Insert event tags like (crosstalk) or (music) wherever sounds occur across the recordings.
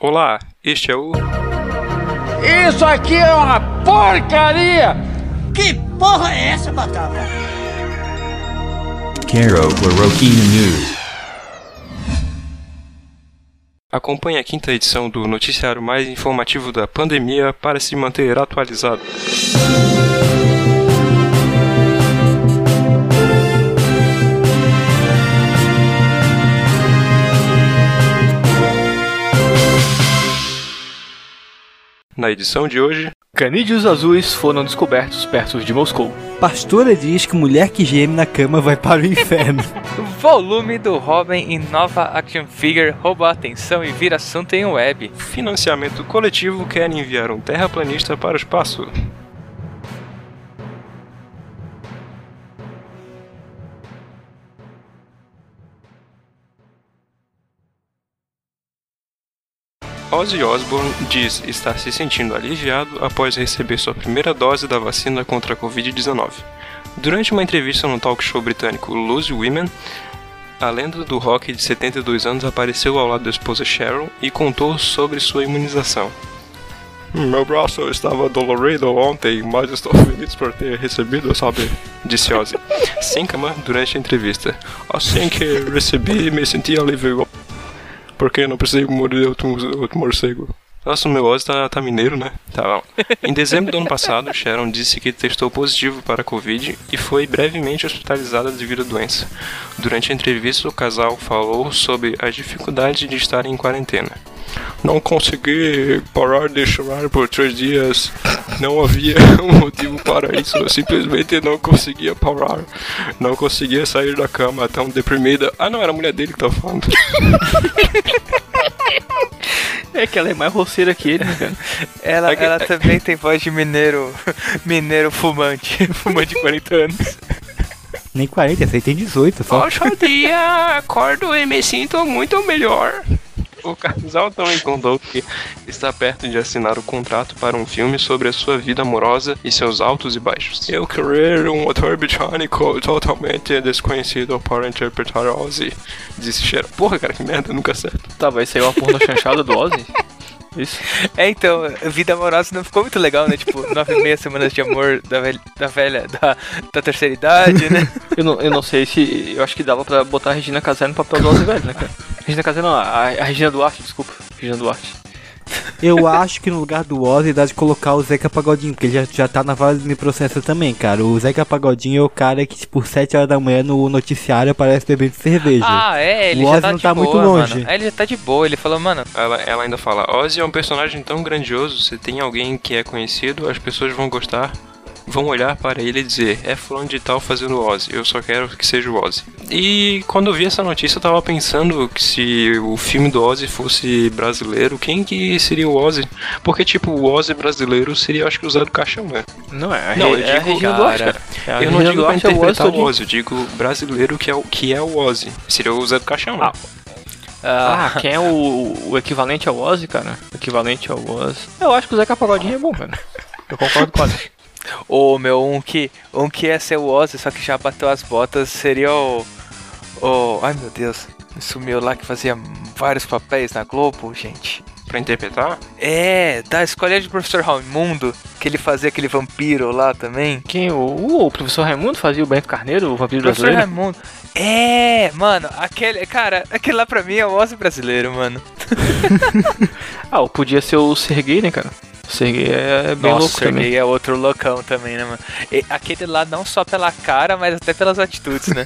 Olá, este é o. Isso aqui é uma porcaria! Que porra é essa, Batata? Caro Chloroquine News. Acompanhe a quinta edição do noticiário mais informativo da pandemia para se manter atualizado. Na edição de hoje, Canídeos azuis foram descobertos perto de Moscou. Pastora diz que mulher que geme na cama vai para o inferno. (laughs) Volume do Robin em nova action figure rouba a atenção e vira assunto em web. financiamento coletivo quer enviar um terraplanista para o espaço. Ozzy Osbourne diz estar se sentindo aliviado após receber sua primeira dose da vacina contra a Covid-19. Durante uma entrevista no talk show britânico Lose Women, a lenda do rock de 72 anos apareceu ao lado da esposa Sharon e contou sobre sua imunização. Meu braço estava dolorido ontem, mas estou feliz por ter recebido, sabe? Disse Ozzy. (laughs) Sem cama durante a entrevista. Assim que recebi, me senti alívio. Porque não precisei morder outro, outro morcego. Nossa, o meu Ozzy tá, tá mineiro, né? Tá bom. Em dezembro do ano passado, Sharon disse que testou positivo para a Covid e foi brevemente hospitalizada devido à doença. Durante a entrevista, o casal falou sobre a dificuldade de estar em quarentena. Não consegui parar de chorar por três dias. Não havia (laughs) um motivo para isso. Eu simplesmente não conseguia parar. Não conseguia sair da cama tão deprimida. Ah, não, era a mulher dele que tava falando. É que ela é mais roceira que ele, né, cara? Ela, É que- ela também tem voz de mineiro, mineiro fumante, (laughs) fumante de 40 anos. Nem 40, essa aí tem 18 só. Hoje dia acordo e me sinto muito melhor. O casal também contou que está perto de assinar o contrato para um filme sobre a sua vida amorosa e seus altos e baixos. Eu querer um ator britânico totalmente desconhecido para interpretar Ozzy, disse Cher. Porra, cara, que merda, nunca acerto. Tá, vai sair uma porra chanchada do Ozzy? Isso. É, então, vida amorosa não ficou muito legal, né? Tipo, nove e meia semanas de amor da velha, da, velha, da, da terceira idade, né? (laughs) Eu não, eu não sei se. Eu acho que dava pra botar a Regina Casé no papel do Ozzy velho, né, cara? Regina Casé não, a, a Regina Duarte, desculpa. Regina Duarte. Eu acho que no lugar do Ozzy dá de colocar o Zeca Pagodinho, porque ele já, já tá na fase de processo também, cara. O Zeca Pagodinho é o cara que, tipo, 7 horas da manhã no noticiário aparece bebendo cerveja. Ah, é, ele O já Ozzy tá não de tá boa, muito longe. mano. É, ele já tá de boa, ele falou, mano, Ela, ela ainda fala: Ozzy é um personagem tão grandioso, se tem alguém que é conhecido, as pessoas vão gostar, vão olhar para ele e dizer: é fulano de tal fazendo Ozzy, eu só quero que seja o Ozzy. E quando eu vi essa notícia, eu tava pensando que se o filme do Ozzy fosse brasileiro, quem que seria o Ozzy? Porque, tipo, o Ozzy brasileiro seria, acho que, o Zé do Caixão, né? Não, é Não, Re- eu é a digo, cara, cara. É eu não digo pra Duarte é o Ozzy interpretar o. Ozzy, eu digo brasileiro que é o, que é o Ozzy. Seria o Zé do Caixão, né? Ah, quem é o, o equivalente ao Ozzy, cara? O equivalente ao Ozzy. Eu acho que o Zeca Pagodinho é bom, cara. Eu concordo com o Ozzy. Ô, meu, um que, um que ia ser o Ozzy, só que já bateu as botas, seria o. O. Ai meu Deus, sumiu lá que fazia vários papéis na Globo, gente. Pra interpretar? É, da escolinha de professor Raimundo, que ele fazia aquele vampiro lá também. Quem? O, o, o professor Raimundo fazia o Bento Carneiro, o vampiro Professor brasileiro? Raimundo. É, mano, aquele. Cara, aquele lá pra mim é o Ozzy brasileiro, mano. (laughs) Ah, ou podia ser o Sergei, né, cara? O Sergei é bem Nossa, louco também. Sergei é outro loucão também, né, mano? E aquele lá não só pela cara, mas até pelas atitudes, né?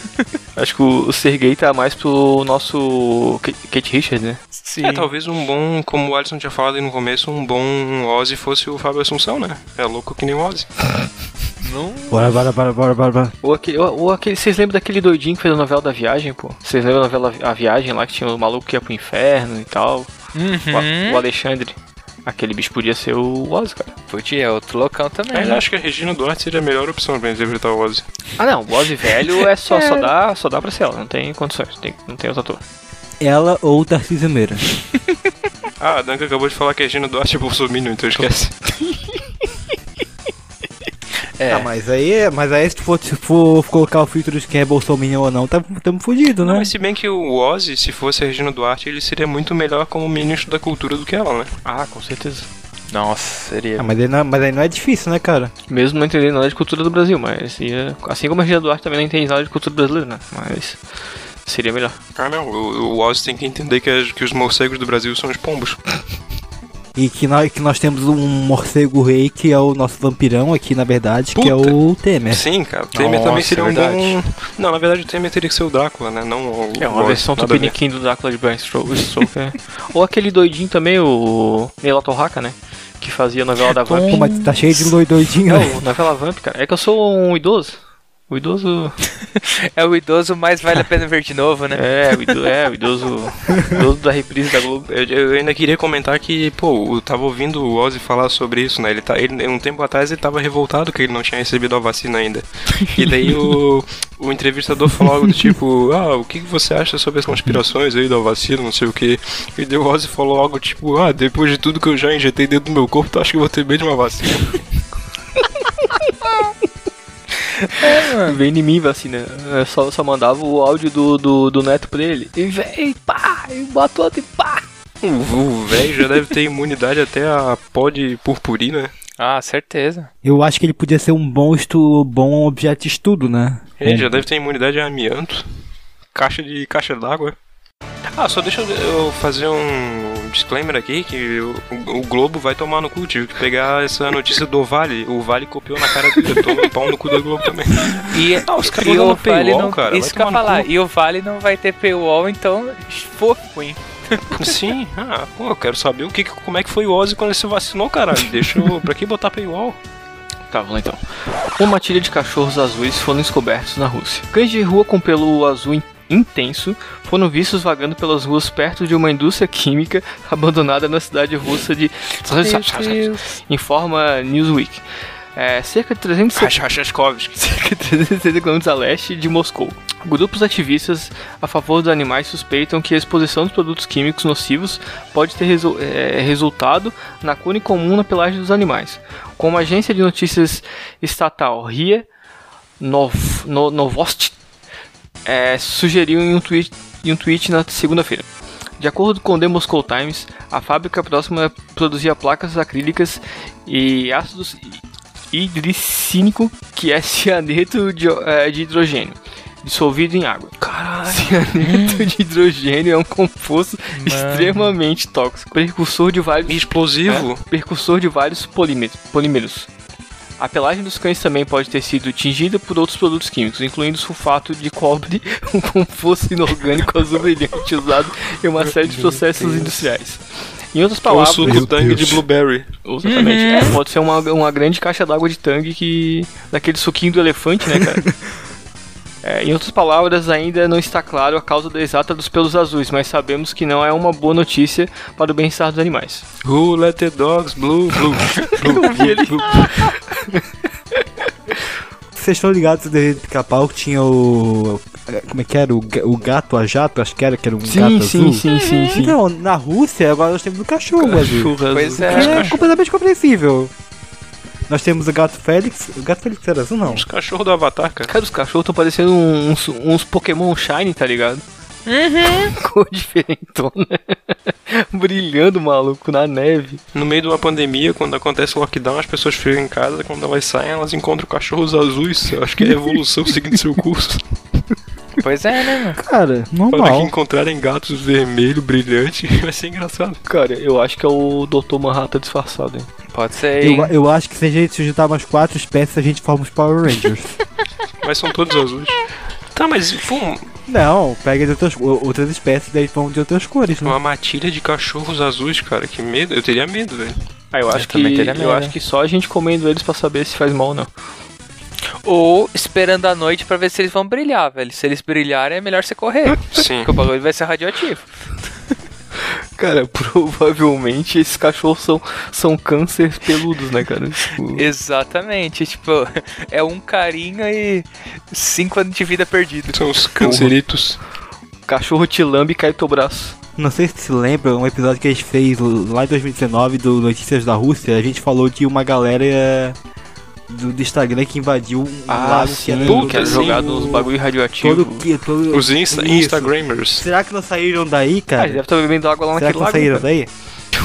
(laughs) Acho que o, o Sergei tá mais pro nosso Kate Richards, né? Sim. É, talvez um bom, como o Alisson tinha falado aí no começo, um bom Ozzy fosse o Fábio Assunção, né? É louco que nem o Ozzy. (laughs) Bora, bora, bora, bora, bora, bora. Ou aquele, ou, ou aquele, vocês lembram daquele doidinho que fez a novela da viagem, pô? Vocês lembram da novela A Viagem lá que tinha o maluco que ia pro inferno e tal? O, Uhum. o Alexandre. Aquele bicho podia ser o Ozzy, cara. Podia, é outro loucão também. Mas né? acho que a Regina Duarte seria a melhor opção pra interpretar o Ozzy. Ah não, o Ozzy velho é só, (laughs) só dá, só dá pra ser ela, não tem condições, tem, não tem outro ator. Ela ou o Tarcísio Meira. (laughs) Ah, a Danca acabou de falar que a Regina Duarte é bolsominion, então esquece. (laughs) É. Ah, mas aí, mas aí se tu for, se for colocar o filtro de quem é Bolsonaro ou não, tá, tamo fudido, Não, né? mas se bem que o Ozzy, se fosse a Regina Duarte, ele seria muito melhor como ministro da cultura do que ela, né? Ah, com certeza. Nossa, seria. Ah, mas, aí não, mas aí não é difícil, né, cara? Mesmo não entendendo nada de cultura do Brasil, mas ia, assim como a Regina Duarte também não entende nada de cultura brasileira, né? Mas seria melhor. Ah, não, o, o Ozzy tem que entender que, as- que os morcegos do Brasil são os pombos. (laughs) E que nós, que nós temos um morcego rei que é o nosso vampirão aqui, na verdade, que é Puta. o Temer. Sim, cara, o Temer Nossa, também seria um verdade. bom... Não, na verdade o Temer teria que ser o Drácula, né? Não o É uma Ozzy, versão tupiniquim do Drácula de Bram Stoker. Ou aquele doidinho também, o Neila Torraca, né? Que fazia a novela da Vamp. Pô, mas tá cheio de doidinho, né? Não, novela Vamp, cara. É que eu sou um idoso. O idoso. (laughs) É o idoso, mas vale a pena ver de novo, né? É, o idoso, é, o idoso. idoso da reprise da Globo. Eu, eu ainda queria comentar que, pô, eu tava ouvindo o Ozzy falar sobre isso, né? Ele tá, ele, um tempo atrás ele tava revoltado que ele não tinha recebido a vacina ainda. (laughs) E daí o, o entrevistador falou algo do tipo, ah, o que que você acha sobre as conspirações aí da vacina, não sei o que. E daí o Ozzy falou algo tipo, ah, depois de tudo que eu já injetei dentro do meu corpo, tu acha que eu vou ter medo de uma vacina? (laughs) Vem em mim, vacina. Eu só, só mandava o áudio do, do, do neto pra ele. E vem, pá! E matou e pá! O velho já deve ter imunidade até a pó de purpurina. Ah, certeza. Eu acho que ele podia ser um bom, estu, bom objeto de estudo, né? Ele já deve ter imunidade a amianto. Caixa de caixa d'água. Ah, só deixa eu fazer um disclaimer aqui que o, o Globo vai tomar no cu. Tive que pegar essa notícia do Vale. O Vale copiou na cara. Toma um pau no cu da Globo também. E, Ah, os caras e vão o no paywall, Vale não. cara, isso vai que eu ia falar. E o Vale não vai ter paywall, então fofo, hein? Sim, ah, pô, eu quero saber o que, como é que foi o Ozzy quando ele se vacinou, caralho. Deixa eu. Pra que botar paywall? Tá, vamos lá então. Uma matilha de cachorros azuis foram descobertos na Rússia. Cães de rua com pelo azul intenso foram vistos vagando pelas ruas perto de uma indústria química (laughs) abandonada na cidade russa de informa Newsweek. É, cerca de 300 Rachachkovski. (laughs) cerca de 360 km a leste de Moscou. Grupos ativistas a favor dos animais suspeitam que a exposição dos produtos químicos nocivos pode ter resu- é, resultado na cura incomum na pelagem dos animais. Como a agência de notícias estatal RIA Nov, no, Novosti é, sugeriu em um tweet, em um tweet na segunda-feira. De acordo com o The Moscow Times, a fábrica próxima produzia placas acrílicas e ácidos hidricínico, que é cianeto de, eh, de hidrogênio, dissolvido em água. Caralho! Cianeto de hidrogênio é um composto extremamente tóxico, precursor de vários Explosivo? é, precursor de vários polímeros, polímeros. A pelagem dos cães também pode ter sido tingida por outros produtos químicos, incluindo sulfato de cobre, (laughs) um composto inorgânico azul brilhante usado em uma série de processos industriais. Em outras Ou palavras, suco tangue de blueberry. Exatamente. É, pode ser uma, uma grande caixa d'água de tangue que. daquele suquinho do elefante, né, cara? (laughs) É, em outras palavras, ainda não está claro a causa exata dos pelos azuis, mas sabemos que não é uma boa notícia para o bem-estar dos animais. Who let the dogs blue, blue, blue, blue, blue. Vocês estão ligados do pica-pau que tinha o. Como é que era? O, o gato a jato? Acho que era, que era um gato Sim, sim, azul. sim, sim, sim. Então, na Rússia, agora nós temos o cachorro azul. Cachorro Pois azul. é. Que é completamente compreensível. Nós temos o gato Félix. O gato Félix era azul, não? Os cachorros do Avatar, cara. Cara, os cachorros estão parecendo uns, uns Pokémon Shine, tá ligado? (laughs) Cor diferentona. (laughs) Brilhando, maluco, na neve. No meio de uma pandemia, quando acontece o lockdown, as pessoas ficam em casa, quando elas saem, elas encontram cachorros azuis. Eu acho que é a evolução seguindo seu curso. (laughs) Pois é, né, mano? Cara, Para que normal. encontrarem gatos vermelho, brilhante, (laughs) vai ser engraçado. Cara, eu acho que é o Dr. Manhattan disfarçado, hein? Pode ser, hein? Eu, eu acho que se a gente juntar umas quatro espécies, a gente forma os Power Rangers. (laughs) Mas são todos azuis. Tá, mas pô, não, pega de outras, outras espécies, daí vão de outras cores, né? uma matilha de cachorros azuis, cara, que medo. Eu teria medo, velho. Ah, eu acho que também teria eu acho que só a gente comendo eles pra saber se faz mal ou não. Ou esperando a noite pra ver se eles vão brilhar, velho. Se eles brilharem, é melhor você correr. Sim. Porque o bagulho vai ser radioativo. (laughs) Cara, provavelmente esses cachorros são, são cânceres peludos, né, cara? Tipo, Exatamente. Tipo, é um carinho e cinco anos de vida perdido. São os canceritos. cachorro te lambe e cai do teu braço. Não sei se se lembra, um episódio que a gente fez lá em 2019 do Notícias da Rússia, a gente falou de uma galera do, do Instagram que invadiu um Ah, lago sim, que era, que era jogado uns bagulho radioativo. todo, todo Os Insta Isso. Instagramers. Será que não saíram daí, Ah, cara? deve estar bebendo água lá Será naquele que não lago. saíram né, daí?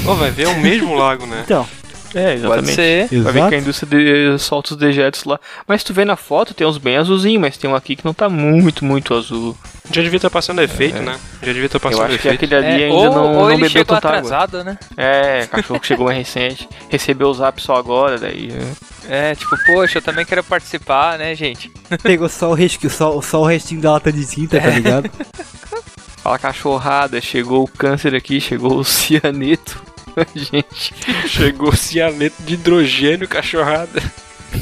Ó, vai ver, é o mesmo lago, né? Então, cara? É, exatamente. Pode ser. Vai ver que a exato. indústria de, solta os dejetos lá. Mas tu vê na foto, tem uns bem azulzinhos, mas tem um aqui que não tá muito, muito azul. Já devia estar passando efeito, né? Já devia estar Eu passando acho que efeito. aquele ali É, ainda ou, não, ou não ele bebeu chegou tanta água. atrasado, né? É, cachorro que chegou mais recente. Recebeu o zap só agora, daí. é. É, tipo, poxa, eu também quero participar, né, gente? (laughs) pegou só o, restinho, só, só o restinho da lata de tinta, tá ligado? (laughs) Fala cachorrada, chegou o câncer aqui, chegou o (laughs) cianeto. (laughs) Gente. Chegou cianeto de hidrogênio, cachorrada.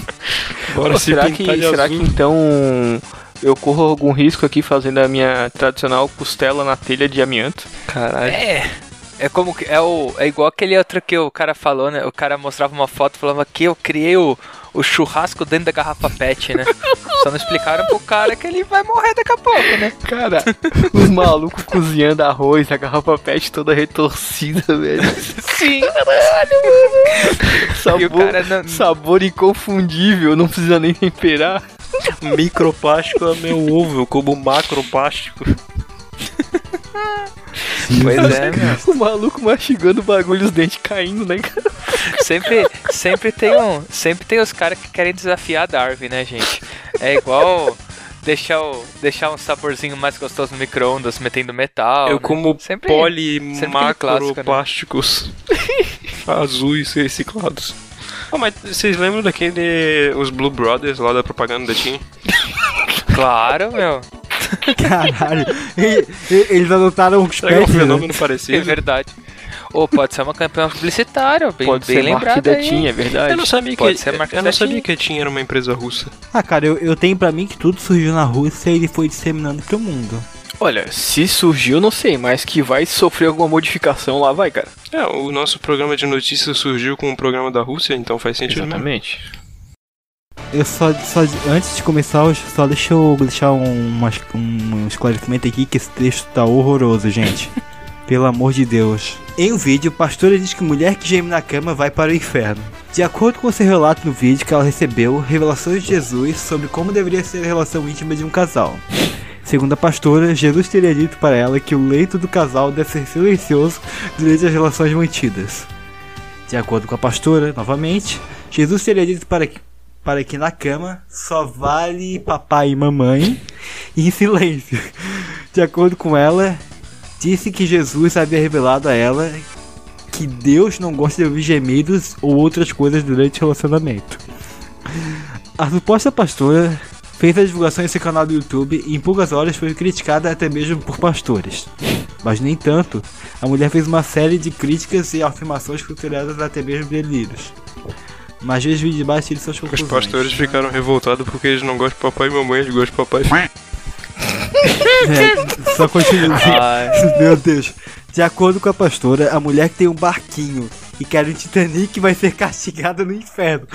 (laughs) Bora Pô, se será pintar que, de será azul. que então eu corro algum risco aqui fazendo a minha tradicional costela na telha de amianto? Caralho. É. É como que. É, o, é igual aquele outro que o cara falou, né? O cara mostrava uma foto e falava que eu criei o, o churrasco dentro da garrafa PET, né? Só não explicaram pro cara que ele vai morrer daqui a pouco, né? Cara, os malucos cozinhando arroz, a garrafa pet toda retorcida, velho. Sim. Sabor, E o cara não- sabor inconfundível, não precisa nem temperar. Microplástico é meu ovo, eu como macroplástico. Pois é, meu. O maluco mastigando o bagulho, os dentes caindo, né, cara? Sempre, sempre tem um. Sempre tem os caras que querem desafiar a Darwin, né, gente? É igual deixar, o, deixar um saborzinho mais gostoso no micro-ondas metendo metal. eu né? como sempre, poli sempre aquele clássico, né? (laughs) azuis reciclados. Ah, mas vocês lembram daquele. Os Blue Brothers lá da propaganda da Tim? Claro, meu. (laughs) Caralho. Eles adotaram os Será que é um né? fenômeno É parecido? verdade. Ou pode ser uma campanha publicitária, bem, Pode bem ser lembrado marketing da aí. É verdade. Eu não sabia que, Pode ser marca eu não sabia que a Tim era uma empresa russa. Ah, cara, eu, eu tenho pra mim que tudo surgiu na Rússia e ele foi disseminando pro mundo. Olha, se surgiu, não sei, mas que vai sofrer alguma modificação lá, vai, cara. É, o nosso programa de notícias surgiu com o programa da Rússia, então faz sentido mesmo. Eu só, só antes de começar, só deixa eu deixar um, um esclarecimento aqui que esse texto tá horroroso, gente. (laughs) Pelo amor de Deus. Em um vídeo, pastora diz que mulher que geme na cama vai para o inferno. De acordo com seu relato no vídeo que ela recebeu, revelações de Jesus sobre como deveria ser a relação íntima de um casal. Segundo a pastora, Jesus teria dito para ela que o leito do casal deve ser silencioso durante as relações mantidas. De acordo com a pastora, novamente, Jesus teria dito para que, para que na cama só vale papai e mamãe em silêncio. De acordo com ela, disse que Jesus havia revelado a ela que Deus não gosta de ouvir gemidos ou outras coisas durante o relacionamento. A suposta pastora fez a divulgação em seu canal do YouTube e em poucas horas foi criticada até mesmo por pastores. Mas nem tanto, a mulher fez uma série de críticas e afirmações consideradas até mesmo delírios. Mas veja o vídeo de baixo e tire suas Os conclusões. pastores ficaram revoltados porque eles não gostam de papai e mamãe, eles gostam de papai. É, só continua. Meu Deus. De acordo com a pastora, a mulher que tem um barquinho e quer um Titanic vai ser castigada no inferno.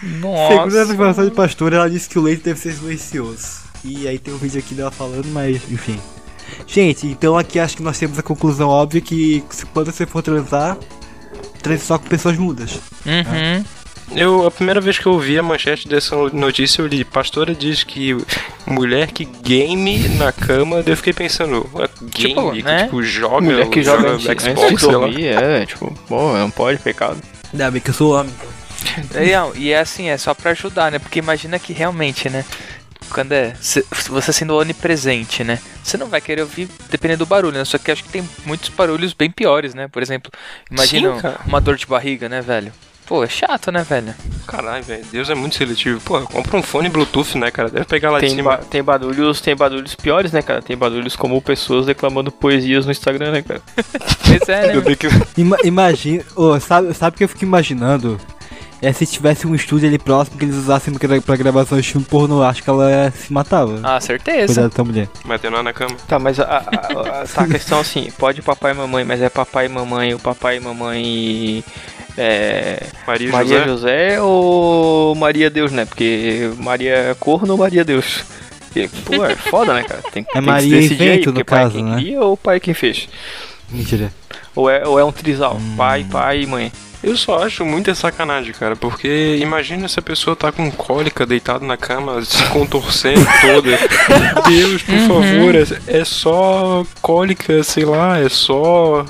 Segundo essa Nossa. informação de pastora, ela disse que o leite deve ser silencioso. E aí tem um vídeo aqui dela falando, mas enfim. Gente, então aqui acho que nós temos a conclusão óbvia que se- quando você for transar, só com pessoas mudas. Uhum. Eu, a primeira vez que eu vi a manchete dessa notícia, eu li, pastora diz que mulher que game na cama, eu fiquei pensando, game, Tipo, que né? tipo joga, Mulher que joga antes, antes Xbox, de sei lá. dormir, é, tipo, pô, não pode, pecado. Ainda bem que eu sou homem. E, não, e é assim, é só pra ajudar, né? Porque imagina que realmente, né? Quando é. se- você sendo onipresente, né? Você não vai querer ouvir dependendo do barulho, né? Só que acho que tem muitos barulhos bem piores, né? Por exemplo, imagina Sim, uma dor de barriga, né, velho? Pô, é chato, né, velho? Caralho, velho, Deus é muito seletivo. Pô, compra um fone Bluetooth, né, cara? Deve pegar lá de Tem, cima. ba- tem barulhos, tem barulhos piores, né, cara? Tem barulhos como pessoas declamando poesias no Instagram, né, cara? (laughs) Pois é, né? Eu dei que... Ima imagina, sabe, sabe o que eu fico imaginando? É se tivesse um estúdio ali próximo que eles usassem pra, gravação de filme pornô, acho que ela se matava. Ah, certeza. Cuidado da mulher. Batendo lá na cama. Tá, mas a, a, a- tá, a questão assim, pode papai e mamãe, mas é papai e mamãe, o papai e mamãe é, Maria, e Maria José. José. ou Maria Deus, né? Porque Maria é corno ou Maria Deus? E, pô, é foda, né, cara? Tem, tem Maria que se decidir aí, porque pai é caso, quem né? cria ou pai é quem fez? Mentira. Ou é, ou é um trisal, Hum. pai, pai e mãe. Eu só acho muita sacanagem, cara, porque imagina se a pessoa tá com cólica deitado na cama, se contorcendo (laughs) toda. Deus, por favor, é, é só cólica, sei lá, é só.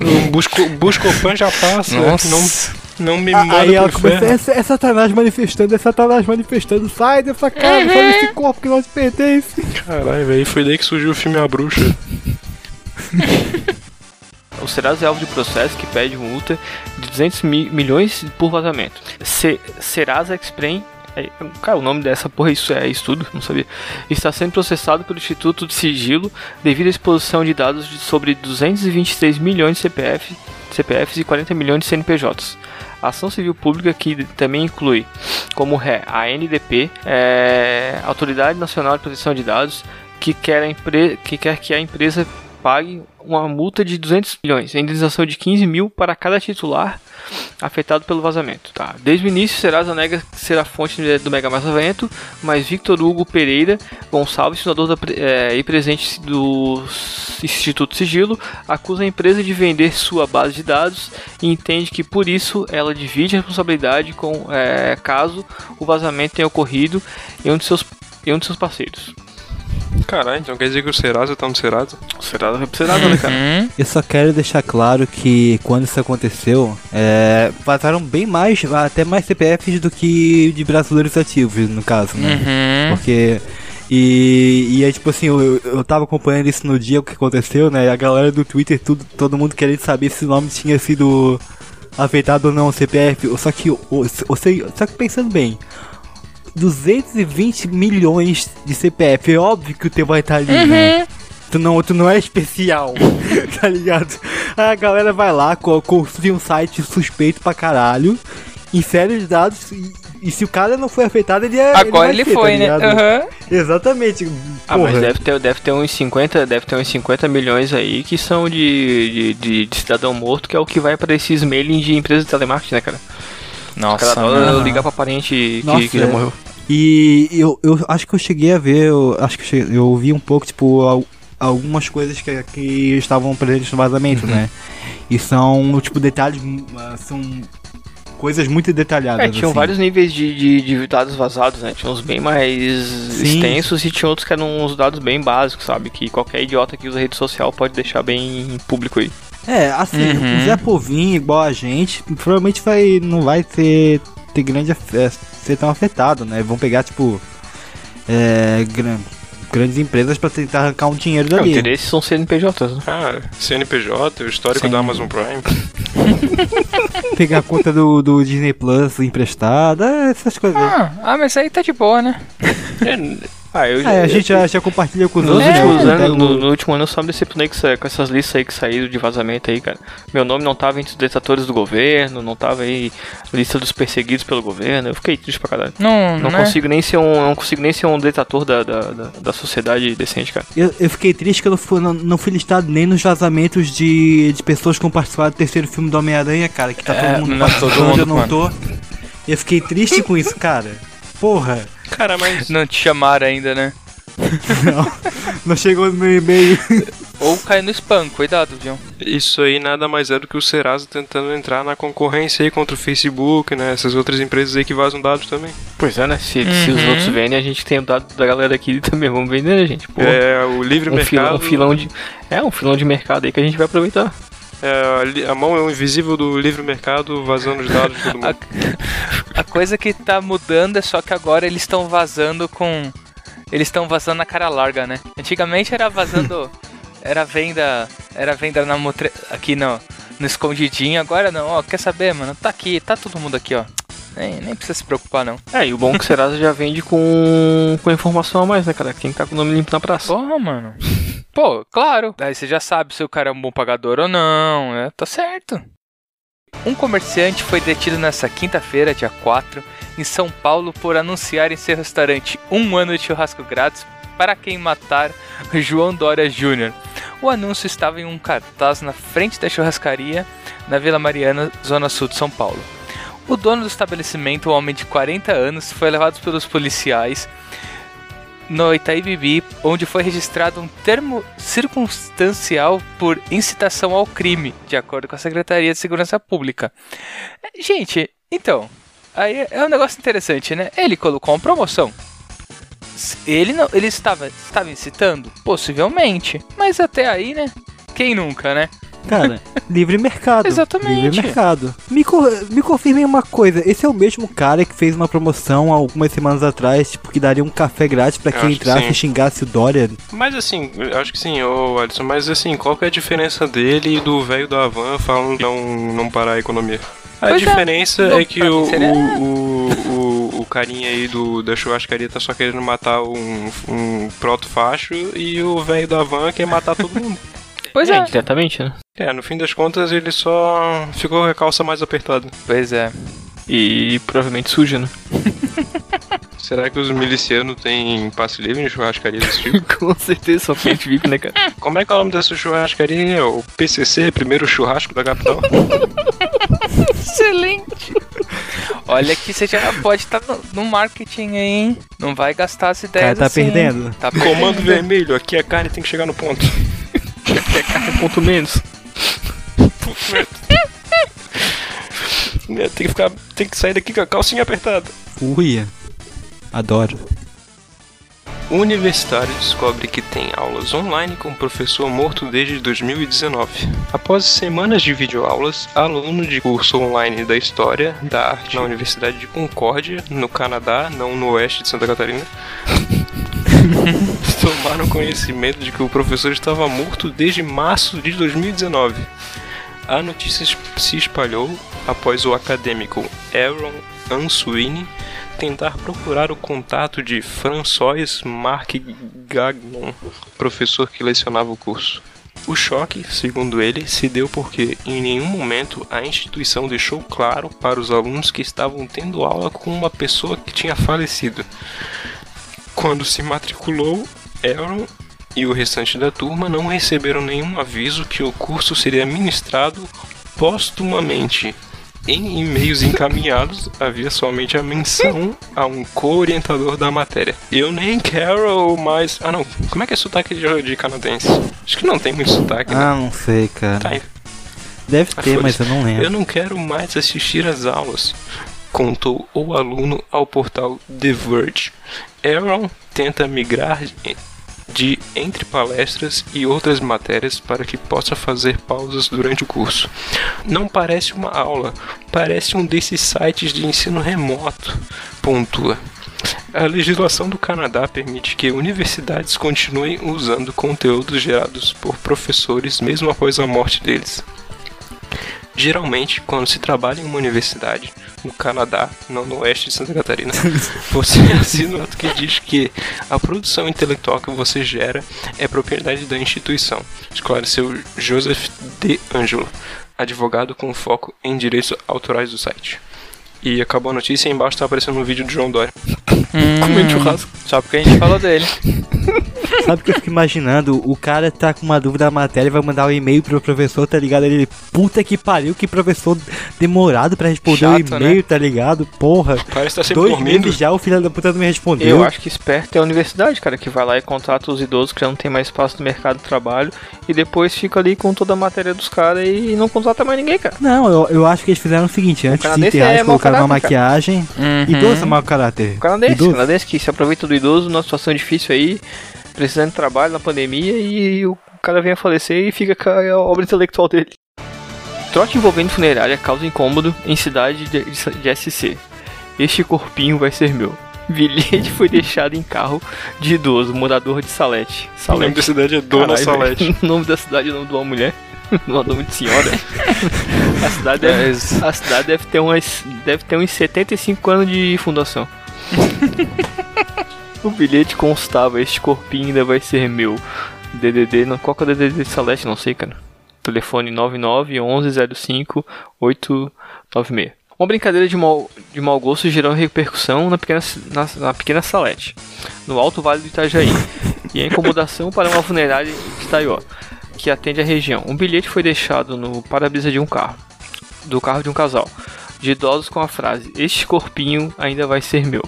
O Busco, Buscopan já passa. Nossa. Não, não me manda Aí ela começa, é, é Satanás manifestando, é Satanás manifestando, sai dessa casa, sai desse corpo que não te pertence. Caralho, velho, foi daí que surgiu o filme A Bruxa. (laughs) O Serasa é alvo de processo que pede multa de 200 mi- milhões por vazamento. Se Serasa Explain. é, Cara, o nome dessa porra isso é estudo, não sabia. Está sendo processado pelo Instituto de Sigilo devido à exposição de dados de sobre 223 milhões de CPF, CPFs e 40 milhões de CNPJs. A ação civil pública que também inclui como ré a NDP, é, Autoridade Nacional de Proteção de Dados, que quer, que quer que a empresa pague uma multa de 200 milhões, indenização de 15 mil para cada titular afetado pelo vazamento. Tá. Desde o início, Serasa nega ser a fonte do Mega Vazamento, mas Victor Hugo Pereira Gonçalves, fundador da, eh, e presidente do Instituto Sigilo, acusa a empresa de vender sua base de dados e entende que por isso ela divide a responsabilidade com eh, caso o vazamento tenha ocorrido em um de seus, em um de seus parceiros. Caralho, então quer dizer que o Serasa tá no Serasa? Serasa vai pro Serasa, né, cara? Hum? Eu só quero deixar claro que quando isso aconteceu, é, vazaram bem mais, até mais CPFs do que de brasileiros ativos, no caso, né? Uhum. Porque. E, e aí, tipo assim, eu, eu tava acompanhando isso no dia o que aconteceu, né? E a galera do Twitter, tudo, todo mundo querendo saber se o nome tinha sido afetado ou não o CPF. Só que, o- o- só que pensando bem, 220 milhões de CPF, é óbvio que o teu vai estar ali, né? Tu não, tu não é especial, (laughs) tá ligado? Aí a galera vai lá, co- construi um site suspeito pra caralho, insere os dados e, e se o cara não foi afetado, ele é. Agora vai ele ser, tá foi, né? ligado? Aham. Exatamente. Ah, porra. mas deve ter, deve ter uns 50, deve ter uns 50 milhões aí que são de, de, de- de cidadão morto, que é o que vai pra esses mailings de empresas de telemarketing, né, cara? Nossa, Cada dólar mano. ligar pra parente que, Nossa, que já é. morreu. E eu, eu acho que eu cheguei a ver, eu acho que eu, cheguei- eu ouvi um pouco, tipo, al- algumas coisas que, que estavam presentes no vazamento, né? E são, tipo, detalhes, hum, ah, são coisas muito detalhadas. É, tinham assim. vários níveis de, de, de dados vazados, né? Tinha uns bem mais Sim. extensos e tinha outros que eram uns dados bem básicos, sabe? Que qualquer idiota que usa rede social pode deixar bem público aí. É, assim, Uhum. o Zé Povinho, igual a gente, provavelmente vai, não vai ter, ter grande, é, ser tão afetado, né? Vão pegar, tipo, é, gran- grandes empresas pra tentar arrancar um dinheiro Não, o dali. interesse são CNPJs, né? Ah, CNPJ, o histórico Sim. da Amazon Prime. (laughs) Pegar a conta do, do Disney Plus emprestada, é, essas coisas. Ah, ah, mas aí tá de boa, né? (laughs) Ah, eu É, a gente já, já compartilha com os Nos outros. últimos anos, Pega o- no, no último ano eu só me decepcionei com, essa- com essas listas aí que saíram de vazamento aí, cara. Meu nome não tava entre os detratores do governo, não tava aí lista dos perseguidos pelo governo. Eu fiquei triste pra caralho. Não, Não né? consigo nem ser um, não consigo nem ser um detrator da, da, da, da sociedade decente, cara. Eu, eu fiquei triste que eu não fui, não, não fui listado nem nos vazamentos de, de pessoas que vão participar do terceiro filme do Homem-Aranha, cara, que tá É, todo mundo não, participando, todo mundo, eu não mano. tô. Eu fiquei triste com isso, cara. Porra, Cara, mas. Não te chamaram ainda, né? (laughs) não, não chegou no meu e-mail. Ou cai no spam, cuidado, viu? Isso aí nada mais é do que o Serasa tentando entrar na concorrência aí contra o Facebook, né? Essas outras empresas aí que vazam dados também. Pois é, né? Se, se os Uhum. outros vendem, a gente tem o dado da galera aqui também. Vamos vender, né, gente? Pô, É o livre um, filão, mercado. um filão de. É, um filão de mercado aí que a gente vai aproveitar. É, a a mão é o invisível do livre mercado vazando os dados de todo mundo. (laughs) A coisa que tá mudando é só que agora eles estão vazando com. Eles estão vazando na cara larga, né? Antigamente era vazando. (laughs) era venda. Era venda na motre... aqui no, no escondidinho, agora não, ó. Quer saber, mano? Tá aqui, tá todo mundo aqui, ó. Nem, nem precisa se preocupar, não. É, e o bom é que o Serasa já vende com, com informação a mais, né, cara? Quem tá com o nome limpo na praça. Porra, mano. Pô, claro. Aí você já sabe se o cara é um bom pagador ou não, né? Tá certo. Um comerciante foi detido nessa quinta-feira, dia 4, em São Paulo por anunciar em seu restaurante um ano de churrasco grátis para quem matar João Dória Jr. O anúncio estava em um cartaz na frente da churrascaria na Vila Mariana, zona sul de São Paulo. O dono do estabelecimento, um homem de 40 anos, foi levado pelos policiais no Itaí Bibi, onde foi registrado um termo circunstancial por incitação ao crime, de acordo com a Secretaria de Segurança Pública. Gente, então, aí é um negócio interessante, né? Ele colocou uma promoção. Ele não, ele estava, estava incitando? Possivelmente. Mas até aí, né? Quem nunca, né? Cara, livre mercado. Exatamente. Livre mercado. Me, co me confirmem uma coisa: esse é o mesmo cara que fez uma promoção há algumas semanas atrás, tipo, que daria um café grátis pra Eu quem que entrasse sim. e xingasse o Dória. Mas assim, eu acho que sim, ô Alisson, mas assim, qual que é a diferença dele e do velho da Havan falando que não, não parar a economia? A Pois é. diferença Não, é, que o, o, o, o carinha aí do, da churrascaria tá só querendo matar um, um proto-facho e o velho da van quer matar todo mundo. (laughs) Pois É, é. indiretamente, né? É, no fim das contas ele só ficou com a calça mais apertada. Pois é. E provavelmente suja, né? (laughs) Será que os milicianos têm passe livre em churrascaria desse tipo? (laughs) Com certeza, só cliente VIP, né, cara? (laughs) Como é que é o nome dessa churrascaria? É O PCC, primeiro churrasco da capital? Excelente. Olha que você já pode estar no, no marketing aí, hein? Não vai gastar as ideias tá assim. perdendo. Tá perdendo. Comando vermelho, aqui a carne tem que chegar no ponto. Um ponto menos. É, Tem que ficar. Tem que sair daqui com a calcinha apertada. Uia. Adoro. O universitário descobre que tem aulas online com professor morto desde 2019. Após semanas de videoaulas, aluno de curso online da História da Arte na Universidade de Concórdia, no Canadá, não no oeste de Santa Catarina, (laughs) tomaram conhecimento de que o professor estava morto desde março de 2019. A notícia se espalhou após o acadêmico Aaron Ansuini tentar procurar o contato de François Marc Gagnon, professor que lecionava o curso. O choque, segundo ele, se deu porque em nenhum momento a instituição deixou claro para os alunos que estavam tendo aula com uma pessoa que tinha falecido. Quando se matriculou, Aaron e o restante da turma não receberam nenhum aviso que o curso seria ministrado póstumamente. Em e-mails encaminhados, havia somente a menção a um co-orientador da matéria. Eu nem quero mais. Ah, não. Como é que é sotaque de, de canadense? Acho que não tem muito sotaque, né? Ah, não sei, cara. Tá, Deve Ah, ter, mas eu não lembro. eu não quero mais assistir às aulas, contou o aluno ao portal The Verge. Aaron tenta migrar de entre palestras e outras matérias para que possa fazer pausas durante o curso. Não parece uma aula, parece um desses sites de ensino remoto, pontua. A legislação do Canadá permite que universidades continuem usando conteúdos gerados por professores mesmo após a morte deles. Geralmente, quando se trabalha em uma universidade, no Canadá, não no oeste de Santa Catarina, (laughs) você (laughs) assina um ato que diz que a produção intelectual que você gera é propriedade da instituição, esclareceu Joseph De Angelo, advogado com foco em direitos autorais do site. E acabou a notícia e embaixo tá aparecendo um vídeo do João Dória. Comendo churrasco. Só porque a gente falou dele. (laughs) Sabe o que eu fico imaginando? O cara tá com uma dúvida da matéria e vai mandar um e-mail pro professor, tá ligado? Ele, puta que pariu, que professor demorado pra responder o Chato, e-mail, tá ligado? Porra. Parece que tá sempre Dois dormindo. meses já o filho da puta não me respondeu. Eu acho que esperto é a universidade, cara, que vai lá e contrata os idosos que já não tem mais espaço no mercado de trabalho e depois fica ali com toda a matéria dos caras e não contrata mais ninguém, cara. Não, eu, eu acho que eles fizeram o seguinte, antes de enterrar, é eles mau colocaram uma caráter, maquiagem. Idoso é mau caráter. O canadense, Idoso? canadense que se aproveita do idoso numa situação difícil aí, precisando de trabalho na pandemia e o cara vem a falecer e fica com a obra intelectual dele. Trote envolvendo funerária causa incômodo em cidade de, de SC. Este corpinho vai ser meu. Bilhete foi deixado em carro de idoso, morador de Salete. O nome da Salete. cidade é Dona Caralho, Salete. (laughs) O nome da cidade é o nome de uma mulher. (laughs) É nome de senhora. A cidade, deve, Mas- a cidade deve ter umas. Deve ter uns 75 anos de fundação. (laughs) o bilhete constava, este corpinho ainda vai ser meu. DDD, não, qual que é o DDD de Celeste? Não sei, cara. Telefone 99 11 05 896. Uma brincadeira de mau, de mau gosto gerou repercussão na pequena, na, na pequena Salete, no Alto Vale do Itajaí, e a incomodação para uma funerária de Itaió, que atende a região. Um bilhete foi deixado no para-brisa de um carro, do carro de um casal, de idosos com a frase: Este corpinho ainda vai ser meu.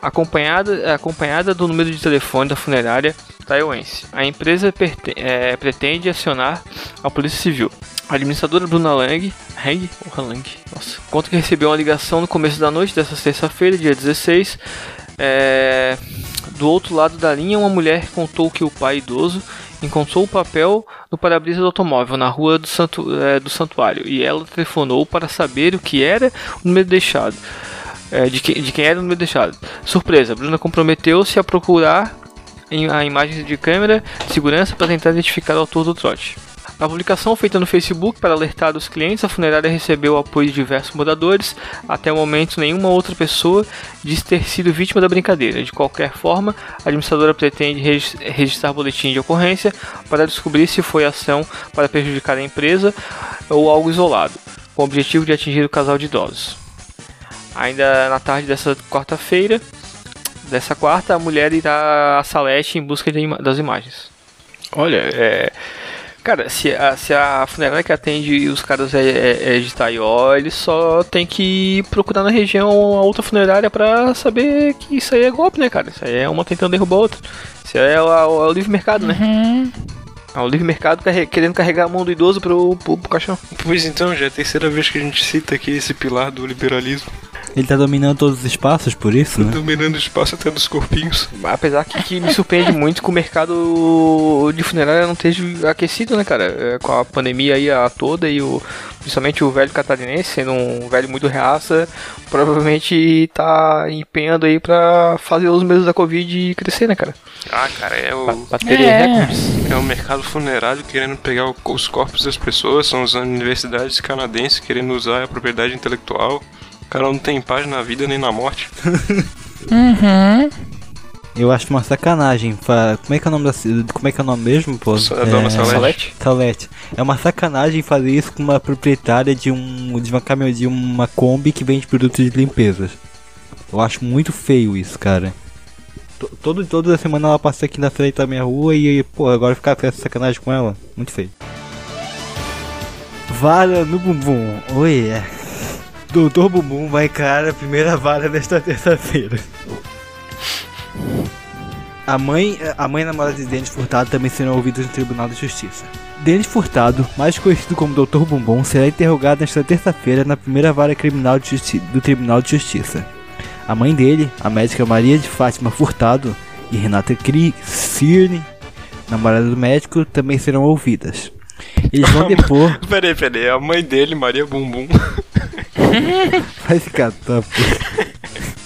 acompanhada, acompanhada do número de telefone da funerária taiwanense. A empresa perte- é, pretende acionar a Polícia Civil. A administradora Bruna Lang, Hang, ou Lang, nossa, conta que recebeu uma ligação no começo da noite dessa sexta-feira, dia 16. É, do outro lado da linha, uma mulher contou que o pai idoso encontrou o papel no para-brisa do automóvel na rua do, santu é, do santuário e ela telefonou para saber o que era o número deixado. É, de, que- de quem era o número deixado. Surpresa, Bruna comprometeu-se a procurar em, a imagem de câmera de segurança para tentar identificar o autor do trote. Na publicação feita no Facebook para alertar os clientes, a funerária recebeu o apoio de diversos moradores. Até o momento, nenhuma outra pessoa diz ter sido vítima da brincadeira. De qualquer forma, a administradora pretende regis- registrar boletim de ocorrência para descobrir se foi ação para prejudicar a empresa ou algo isolado, com o objetivo de atingir o casal de idosos. Ainda na tarde dessa quarta-feira, dessa quarta, a mulher irá a Salete em busca das imagens. Olha, é. Cara, se a, se a funerária que atende os caras é, é, é de Taió, ele só tem que procurar na região a outra funerária pra saber que isso aí é golpe, né, cara? Isso aí é uma tentando derrubar a outra. Isso aí é o, é o livre mercado, né? É o livre mercado querendo carregar a mão do idoso pro, pro, pro caixão. Pois então, já é a terceira vez que a gente cita aqui esse pilar do liberalismo, Ele tá dominando todos os espaços, por isso, né? dominando o espaço até dos corpinhos. Apesar que, que me surpreende muito que o mercado de funerária não esteja aquecido, né, cara? É, Com a pandemia aí a toda e o, principalmente o velho catarinense, sendo um velho muito reaça, provavelmente tá empenhando aí pra fazer os meses da Covid crescer, né, cara? Ah, cara, é o, terem recordes. é o mercado funerário querendo pegar os corpos das pessoas, são as universidades canadenses querendo usar a propriedade intelectual. O cara não tem paz na vida nem na morte. Eu acho uma sacanagem. Como é que é o nome da Como é que é o nome mesmo, pô? Sa- Dona Salete. Salete? Salete. É uma sacanagem fazer isso com uma proprietária de um de uma caminhão de uma Kombi que vende produtos de limpezas. Eu acho muito feio isso, cara. To- Todo, toda semana ela passa aqui na frente da minha rua e, pô, agora ficar fazendo sacanagem com ela. Muito feio. Vara no bumbum. Oi, é. Doutor Bumbum vai encarar a primeira vara desta terça-feira. A mãe, a mãe namorada de Denis Furtado também serão ouvidas no Tribunal de Justiça. Denis Furtado, mais conhecido como Dr. Bumbum, será interrogado nesta terça-feira na primeira vara criminal do Tribunal de Justiça. A mãe dele, a médica Maria de Fátima Furtado e Renata Cirne, namorada do médico, também serão ouvidas. Eles vão (laughs) depor. Peraí, peraí, a mãe dele, Maria Bumbum. (laughs) Vai se catar.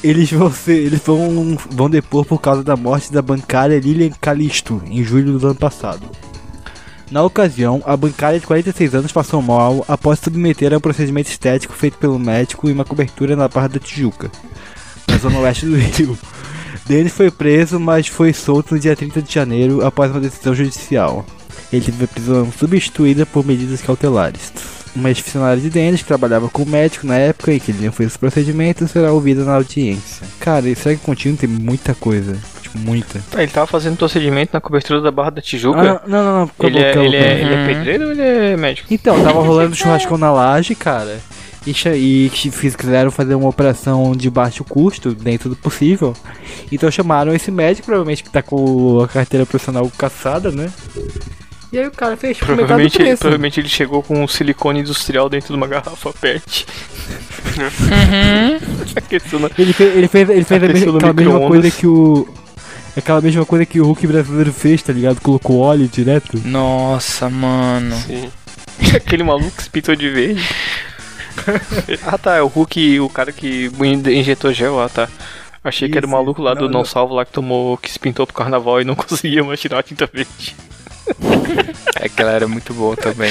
Eles vão ser. Eles vão, vão depor por causa da morte da bancária Lilian Calisto em julho do ano passado. Na ocasião, a bancária de 46 anos passou mal após submeter a um procedimento estético feito pelo médico em uma cobertura na Barra da Tijuca, na zona oeste do Rio. Denis foi preso, mas foi solto no dia 30 de janeiro após uma decisão judicial. Ele teve a prisão substituída por medidas cautelares. Uma ex-funcionária de Denis que trabalhava com o médico na época e que ele não fez esse procedimento será ouvida na audiência. Cara, será que contínuo tem muita coisa? Tipo, muita. Ele tava fazendo procedimento na cobertura da Barra da Tijuca. Ah, não, não, não. ele, é, ele, é, ele é pedreiro ou ele é médico? Então, tava rolando churrascão na laje, cara. E, e quiseram fazer uma operação de baixo custo, dentro do possível. Então chamaram esse médico, provavelmente que tá com a carteira profissional caçada, né? E aí o cara fez tipo, do Provavelmente, preço. provavelmente ele chegou com um silicone industrial dentro de uma garrafa PET. (laughs) Na- Ele fez, ele fez, ele fez a Aqueceu mesma, no aquela mesma coisa que o. Aquela mesma coisa que o Hulk brasileiro fez, tá ligado? Colocou óleo direto. Nossa, mano. Sim. (laughs) Aquele maluco que se pintou de verde. ah tá, é o Hulk, o cara que injetou gel, ah tá. Achei que era o Isso, maluco lá do não, não, não. salvo lá que tomou, que se pintou pro carnaval e não (laughs) conseguia mais tirar a tinta verde. Aquela era muito boa também.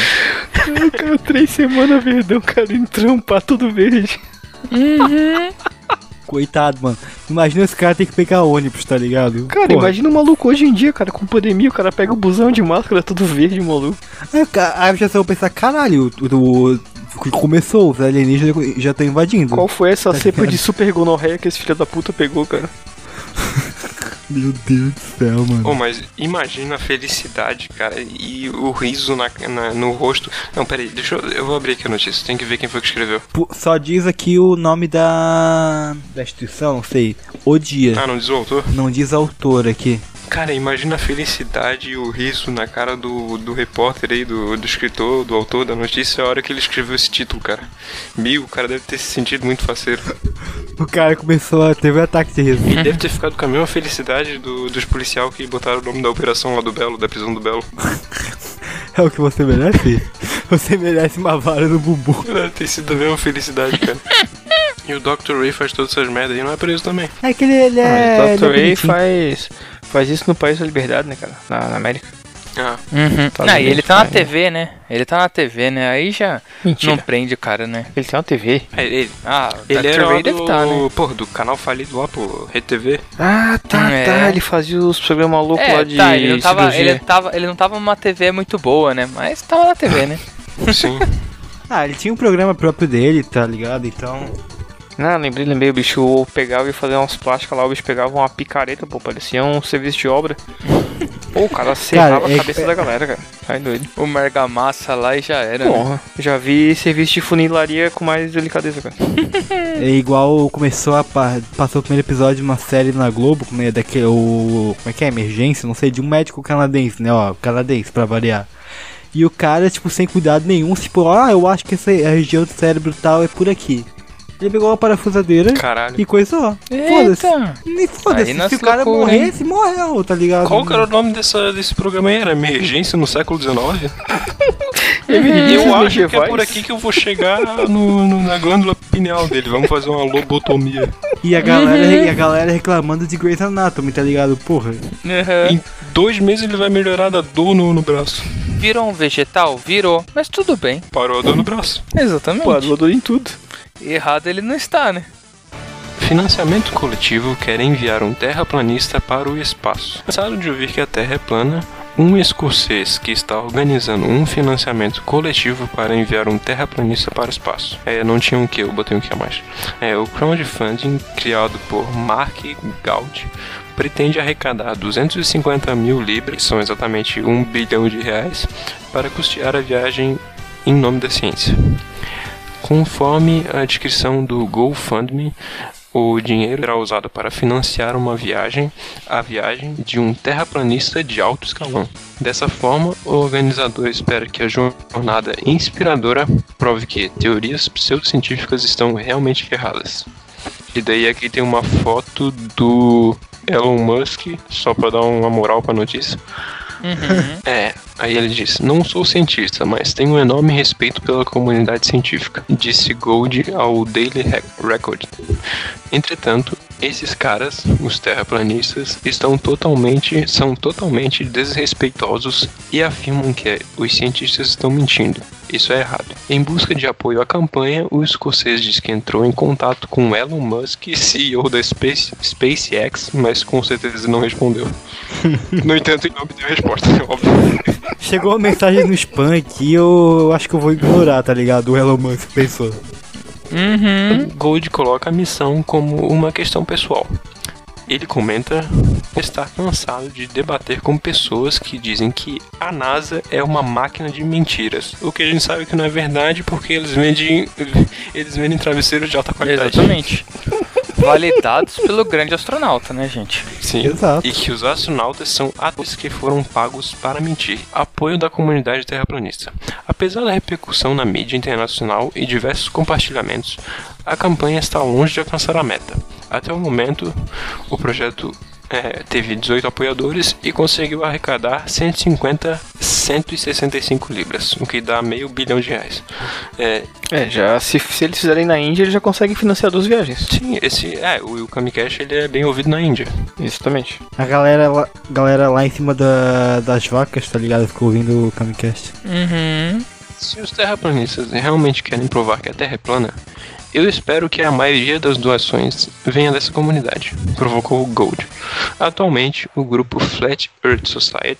Cara, três semanas verdão, cara, em trampar tudo verde. Coitado, mano. Imagina esse cara ter que pegar ônibus, tá ligado? Cara, Porra. imagina o maluco hoje em dia, cara, com pandemia, o cara pega o busão de máscara, tudo verde, maluco. Aí, cara- aí já vão pensar, caralho, o, o- o- começou, os alienígenas já estão invadindo. Qual foi essa Tá cepa ligado? de super gonorreia que esse filho da puta pegou, cara? Meu Deus do céu, mano. Pô, mas imagina a felicidade, cara, e o riso na, na- no rosto. Não, peraí, deixa eu. Eu vou abrir aqui a notícia, tem que ver quem foi que escreveu. Só diz aqui o nome da. da instituição, não sei. O dia. Ah, não diz o autor? Não diz autor aqui. Cara, imagina a felicidade e o riso na cara do, do repórter aí, do, do escritor, do autor da notícia, a hora que ele escreveu esse título, cara. Meu, o cara deve ter se sentido muito faceiro. O cara começou a. teve um ataque de riso. E deve ter ficado com a mesma felicidade do, dos policial que botaram o nome da operação lá do Belo, da prisão do Belo. (laughs) É o que você merece? Você merece uma vara no bumbum. Deve ter sido a mesma felicidade, cara. (laughs) E o Dr. Ray faz todas essas merdas aí, não é preso também. É que ele, ele é. Mas o ele é Dr. Ray faz, faz isso no País da Liberdade, né, cara? Na, na América. Ah, Uhum. Tá Ah, e ele tá na? TV, né? Ele tá na TV, né? Aí já Mentira. não prende o cara, né? Ele tem uma TV. é, ele, Ah, o ele Dr. era Ray deve do, tá, né? porra, do canal falido lá, pô, Rede TV. Ah, tá, É. tá. Ele fazia os programas loucos lá É, de tá, ele não, tava, cirurgia. ele, tava, ele não tava numa TV muito boa, né? Mas tava na TV, né? (laughs) Sim. Ah, ele tinha um programa próprio dele, tá ligado? Então. Ah, lembrei, lembrei. O bicho pegava e fazia umas plásticas lá. O bicho pegava uma picareta, pô. Parecia um serviço de obra. (laughs) Pô, o cara serrava é- a cabeça da galera, cara. Ai, doido. O Mergamassa lá e já era. né? Porra, já vi serviço de funilaria com mais delicadeza, cara. (laughs) É igual começou a. pa- Passou o primeiro episódio de uma série na Globo, como é daquele. O, como é que é? Emergência? Não sei, de um médico canadense, né? Ó, canadense, pra variar. E o cara, tipo, sem cuidado nenhum, tipo, ah, eu acho que essa a região do cérebro tal é por aqui. Ele pegou uma parafusadeira Caralho. e coisou. Foda-se. Nem foda-se. Se o cara loucura, hein? morresse, morreu, tá ligado? Qual que era o nome dessa, desse programa aí? Era Emergência no século XIX? (laughs) Eu acho que é medievais. por aqui que eu vou chegar no, no- na glândula pineal dele. Vamos fazer uma lobotomia. E a galera, e a galera reclamando de Grey's Anatomy, tá ligado? Porra. Uhum. Em dois meses ele vai melhorar da dor no, no braço. Virou um vegetal? Virou. Mas tudo bem. Parou a dor no braço. Exatamente. Pô, doador em tudo. Errado ele não está, né? Financiamento coletivo quer enviar um terraplanista para o espaço. Cansaram de ouvir que a Terra é plana? Um escocês que está organizando um financiamento coletivo para enviar um terraplanista para o espaço. É, não tinha um que, eu botei um que a mais. É, o crowdfunding, criado por Mark Gaud, pretende arrecadar 250 mil libras, que são exatamente um bilhão de reais, para custear a viagem em nome da ciência. Conforme a descrição do GoFundMe, o dinheiro será usado para financiar uma viagem, a viagem de um terraplanista de alto escalão. Dessa forma, o organizador espera que a jornada inspiradora prove que teorias pseudocientíficas estão realmente erradas. E daí aqui tem uma foto do Elon Musk, só para dar uma moral para a notícia. É, aí ele diz: Não sou cientista, mas tenho um enorme respeito pela comunidade científica, disse Gold ao Daily Re- Record. Entretanto, esses caras, os terraplanistas, estão totalmente, são totalmente desrespeitosos e afirmam que os cientistas estão mentindo. Isso é errado. Em busca de apoio à campanha, o escocês diz que entrou em contato com Elon Musk, CEO da Space, SpaceX, mas com certeza não respondeu. (laughs) No entanto, ele não me deu resposta, (laughs) óbvio. Chegou uma mensagem no spam aqui, eu acho que eu vou ignorar, tá ligado? O Elon Musk pensou. Uhum. Gold coloca a missão como uma questão pessoal. Ele comenta estar cansado de debater com pessoas que dizem que a NASA é uma máquina de mentiras. O que a gente sabe que não é verdade porque eles vendem, (laughs) eles vendem travesseiros de alta qualidade. Exatamente. (laughs) Validados pelo grande astronauta, né, gente? Sim. Exato. E que os astronautas são atores que foram pagos para mentir. Apoio da comunidade terraplanista. Apesar da repercussão na mídia internacional e diversos compartilhamentos, a campanha está longe de alcançar a meta. Até o momento, o projeto é, teve 18 apoiadores e conseguiu arrecadar 150, 165 libras, o que dá meio bilhão de reais. É, É, já se, se eles fizerem na Índia, eles já conseguem financiar duas viagens. sim, esse, é, o, o Kamikaze ele é bem ouvido na Índia. Exatamente. A galera lá, galera lá em cima da- das vacas, tá ligado? Ficou ouvindo o Camicast. Uhum. Se os terraplanistas realmente querem provar que a Terra é plana, eu espero que a maioria das doações venha dessa comunidade, provocou o Gold. Atualmente, o grupo Flat Earth Society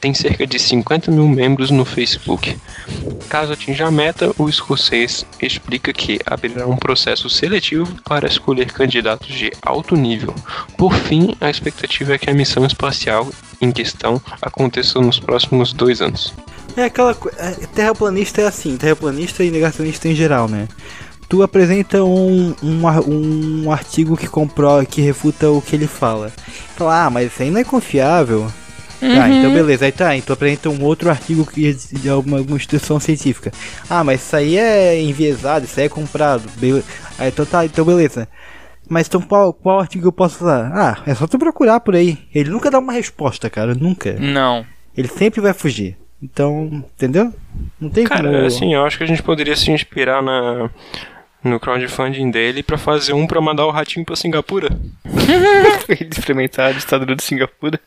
tem cerca de 50 mil membros no Facebook. Caso atinja a meta, o escocês explica que abrirá um processo seletivo para escolher candidatos de alto nível. Por fim, a expectativa é que a missão espacial em questão aconteça nos próximos dois anos. É aquela co- é, terraplanista é assim, terraplanista e negacionista em geral, né? Tu apresenta um, um, um artigo que comprova, que refuta o que ele fala. Fala, ah, mas isso aí não é confiável. Tá, então beleza, aí tá, então apresenta um outro artigo que é de alguma, alguma instituição científica. Ah, mas isso aí é enviesado, isso aí é comprado. Be- Aí então tá, então beleza. Mas então qual, qual artigo eu posso usar? Ah, é só tu procurar por aí. Ele nunca dá uma resposta, cara, nunca. Não. Ele sempre vai fugir. Então, entendeu? Não tem como. Cara, assim, eu acho que a gente poderia se inspirar na no crowdfunding dele pra fazer um pra mandar o ratinho pra Singapura. (laughs) Ele experimentar a ditadura de Singapura.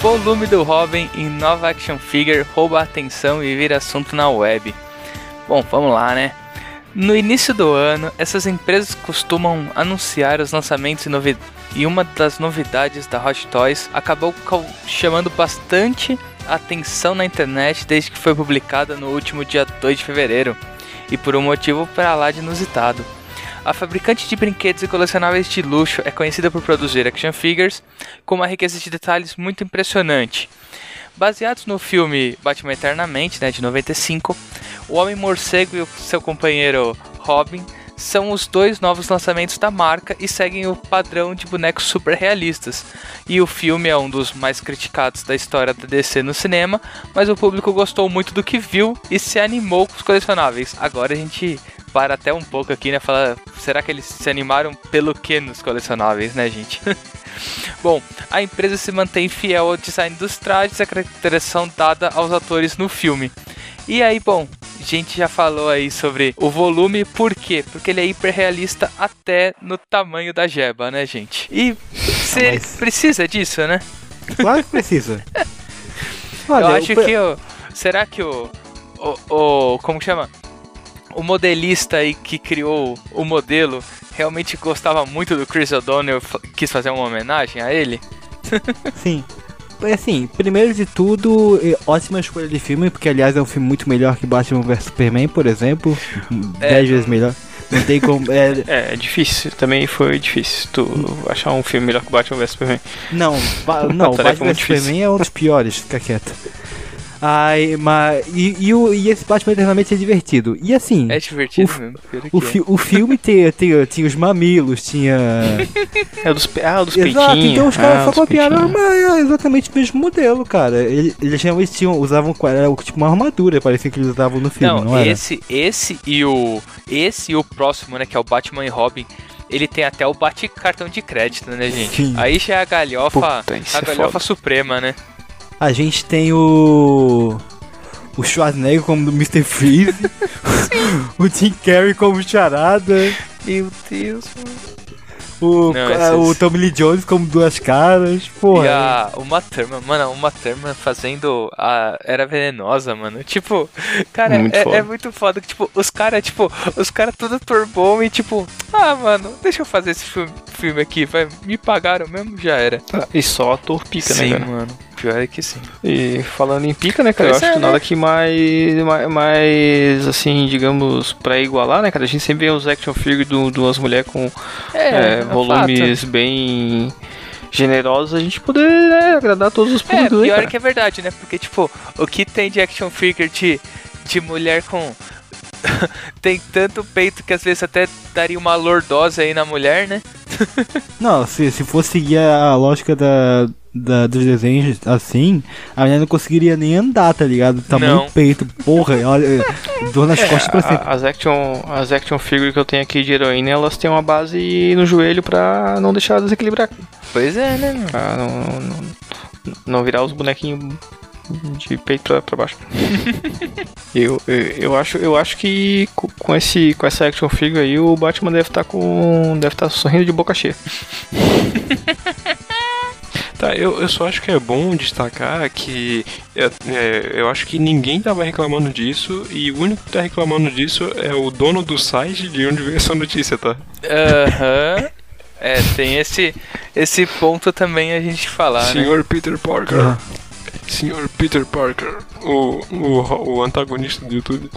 Volume do Robin em nova action figure rouba a atenção e vira assunto na web. Bom, vamos lá, né? No início do ano, essas empresas costumam anunciar os lançamentos e, novi- e uma das novidades da Hot Toys acabou chamando bastante atenção na internet desde que foi publicada no último dia 2 de fevereiro, e por um motivo para lá de inusitado. A fabricante de brinquedos e colecionáveis de luxo é conhecida por produzir action figures com uma riqueza de detalhes muito impressionante. Baseados no filme Batman Eternamente, né, de 95, o Homem-Morcego e o seu companheiro Robin são os dois novos lançamentos da marca e seguem o padrão de bonecos super realistas. E o filme é um dos mais criticados da história da DC no cinema, mas o público gostou muito do que viu e se animou com os colecionáveis. Agora a gente para até um pouco aqui, né? Falar, será que eles se animaram pelo que nos colecionáveis, né, gente? (laughs) Bom, a empresa se mantém fiel ao design dos trajes e a caracterização dada aos atores no filme. E aí, bom, a gente já falou aí sobre o volume, por quê? Porque ele é hiperrealista até no tamanho da jeba, né, gente? E você mas- precisa disso, né? Claro que precisa. (laughs) Eu Olha, acho o que o. Será que o. O. o como que chama? O modelista aí que criou o modelo realmente gostava muito do Chris O'Donnell quis fazer uma homenagem a ele? Sim. (laughs) Assim, primeiro de tudo, é, ótima escolha de filme, porque aliás é um filme muito melhor que Batman vs Superman, por exemplo. É, Dez vezes melhor. Não tem como. É, (laughs) É, é difícil. Também foi difícil tu achar um filme melhor que Batman vs Superman. não, ba, não (laughs) tarefa Batman muito vs Superman é um dos piores, fica quieto. Ai, mas. E, e, o, e esse Batman eternamente é divertido. E assim. É divertido O mesmo. O, que é. fi, o filme (laughs) tinha, tinha, tinha os mamilos, tinha. É dos, ah, dos Exato, peitinhos. então os caras ah, só copiaram mas é exatamente o mesmo modelo, cara. Eles, eles realmente tinham, usavam era tipo uma armadura, parecia que eles usavam no filme, não, Não, era? esse, esse e o. Esse e o próximo, né? Que é o Batman e Robin. Ele tem até o bate cartão de crédito, né, gente? Sim. Aí já é a galhofa. Puta, a é galhofa foda. suprema, né? A gente tem o. O Schwarzenegger como do Mr. Freeze. (laughs) (laughs) o Tim Carrey como Charada. Meu Deus, O, Não, a- o esses- Tommy Lee Jones como duas caras. Porra. E a Uma Thurman, mano, Uma Thurman fazendo a Era Venenosa, mano. Tipo, cara, Muito é, é muito foda que, tipo, os caras, tipo, os caras tudo turbom e, tipo, ah, mano, deixa eu fazer esse filme, filme aqui, vai, me pagaram mesmo, já era. Ah, E só ator pica, sim, né, cara? mano, pior é que sim. E falando em pica, né, cara? Pois eu acho é, que né? nada que mais, mais, mais, assim, digamos, pra igualar, né, cara? A gente sempre vê os action figures de duas mulheres com É, é, é volumes bem generosos, a gente poder né, agradar todos os É, públicos, né, pior cara? que é verdade, né? Porque, tipo, o que tem de action figure de, de mulher com. (laughs) tem tanto peito que às vezes até daria uma lordose aí na mulher, né? (laughs) Não, se, se fosse seguir a lógica da, da- dos desenhos assim, a menina não conseguiria nem andar, tá ligado? Tamanho Não. do peito, porra, olha, dor nas costas pra sempre. As action, as action figures que eu tenho aqui de heroína, elas têm uma base no joelho pra não deixar desequilibrar. Pois é, né, meu? Pra não, não, não virar os bonequinhos de peito pra, pra baixo. (laughs) eu, eu, eu acho, eu acho que co- com, esse, com essa action figure aí, o Batman deve estar com. deve estar sorrindo de boca cheia. (laughs) Tá, eu, eu só acho que é bom destacar que é, é, eu acho que ninguém tava reclamando disso e o único que tá reclamando disso é o dono do site de onde veio essa notícia, tá? Aham. É, tem esse, esse ponto também a gente falar, né? Senhor Peter Parker. Ah. Senhor Peter Parker, o, o, o antagonista do YouTube.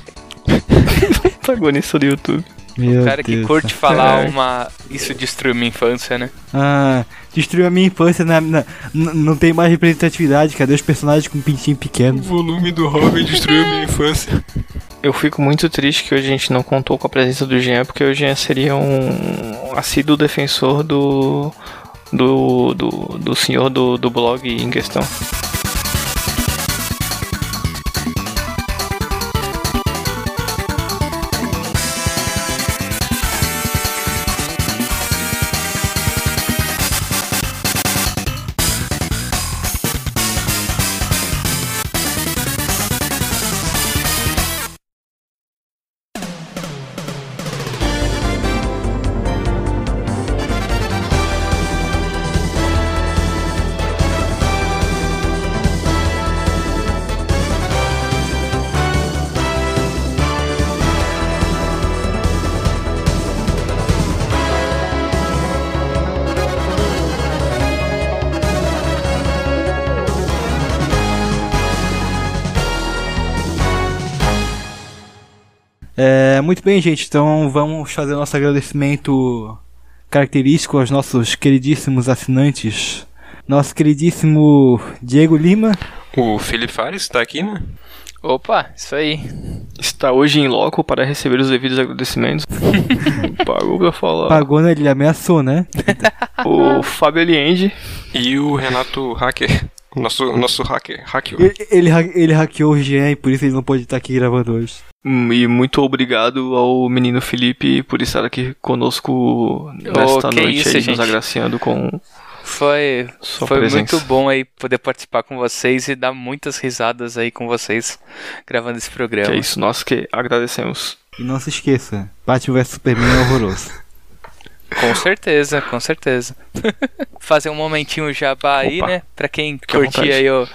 (laughs) Protagonista do YouTube. Meu O cara que Deus. curte falar É. uma. Isso destruiu minha infância, né? Ah, destruiu a minha infância, na, na- n- não tem mais representatividade, cadê os personagens com pintinho O pequeno? volume do Robin destruiu minha infância. Eu fico muito triste que hoje a gente não contou com a presença do Jean, porque o Jean seria um assíduo defensor do. do. do, do senhor do, do blog em questão. Muito bem, gente, então vamos fazer nosso agradecimento característico aos nossos queridíssimos assinantes. Nosso queridíssimo Diego Lima, O Felipe Fares tá aqui, né? Opa, isso aí. Está hoje em loco para receber os devidos agradecimentos. (laughs) Pagou pra falar. pagou, né? Ele ameaçou, né? O Fábio Eliende. E o Renato Hacker. Nosso, nosso hacker. Hacker. Ele, ele, ele hackeou o Jean e por isso ele não pode estar aqui gravando hoje. Hum, E muito obrigado ao menino Felipe por estar aqui conosco nesta que noite isso, aí, nos gente. agraciando com Foi, sua foi presença. muito bom aí poder participar com vocês e dar muitas risadas aí com vocês gravando esse programa. Que é isso, nós que agradecemos. E não se esqueça, Batman vs Superman é horroroso. (laughs) Com certeza, com certeza. (laughs) Fazer um momentinho jabá aí, Opa. né? Pra quem vontade. aí, ó.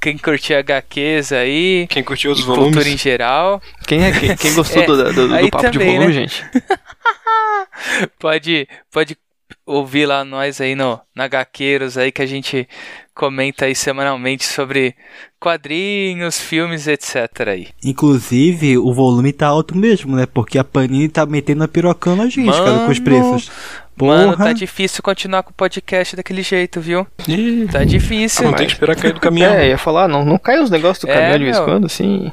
Quem curtir HQs aí. Quem curtiu os e cultura em volumes? geral. Quem é quem, quem gostou É, do, do, do (laughs) aí papo de também, volume, né? gente? (laughs) Pode, pode ouvir lá nós aí no na Gaqueiros aí que a gente comenta aí semanalmente sobre quadrinhos, filmes, etc aí. Inclusive, o volume tá alto mesmo, né? Porque a Panini tá metendo a pirocão na gente, cara, com os Mano, preços. Mano, Porra. tá difícil continuar com o podcast daquele jeito, viu? Ih, Tá difícil. não tem que esperar cair do caminhão. É, ia falar, não, não cai os negócios do É, caminhão de vez em quando, assim.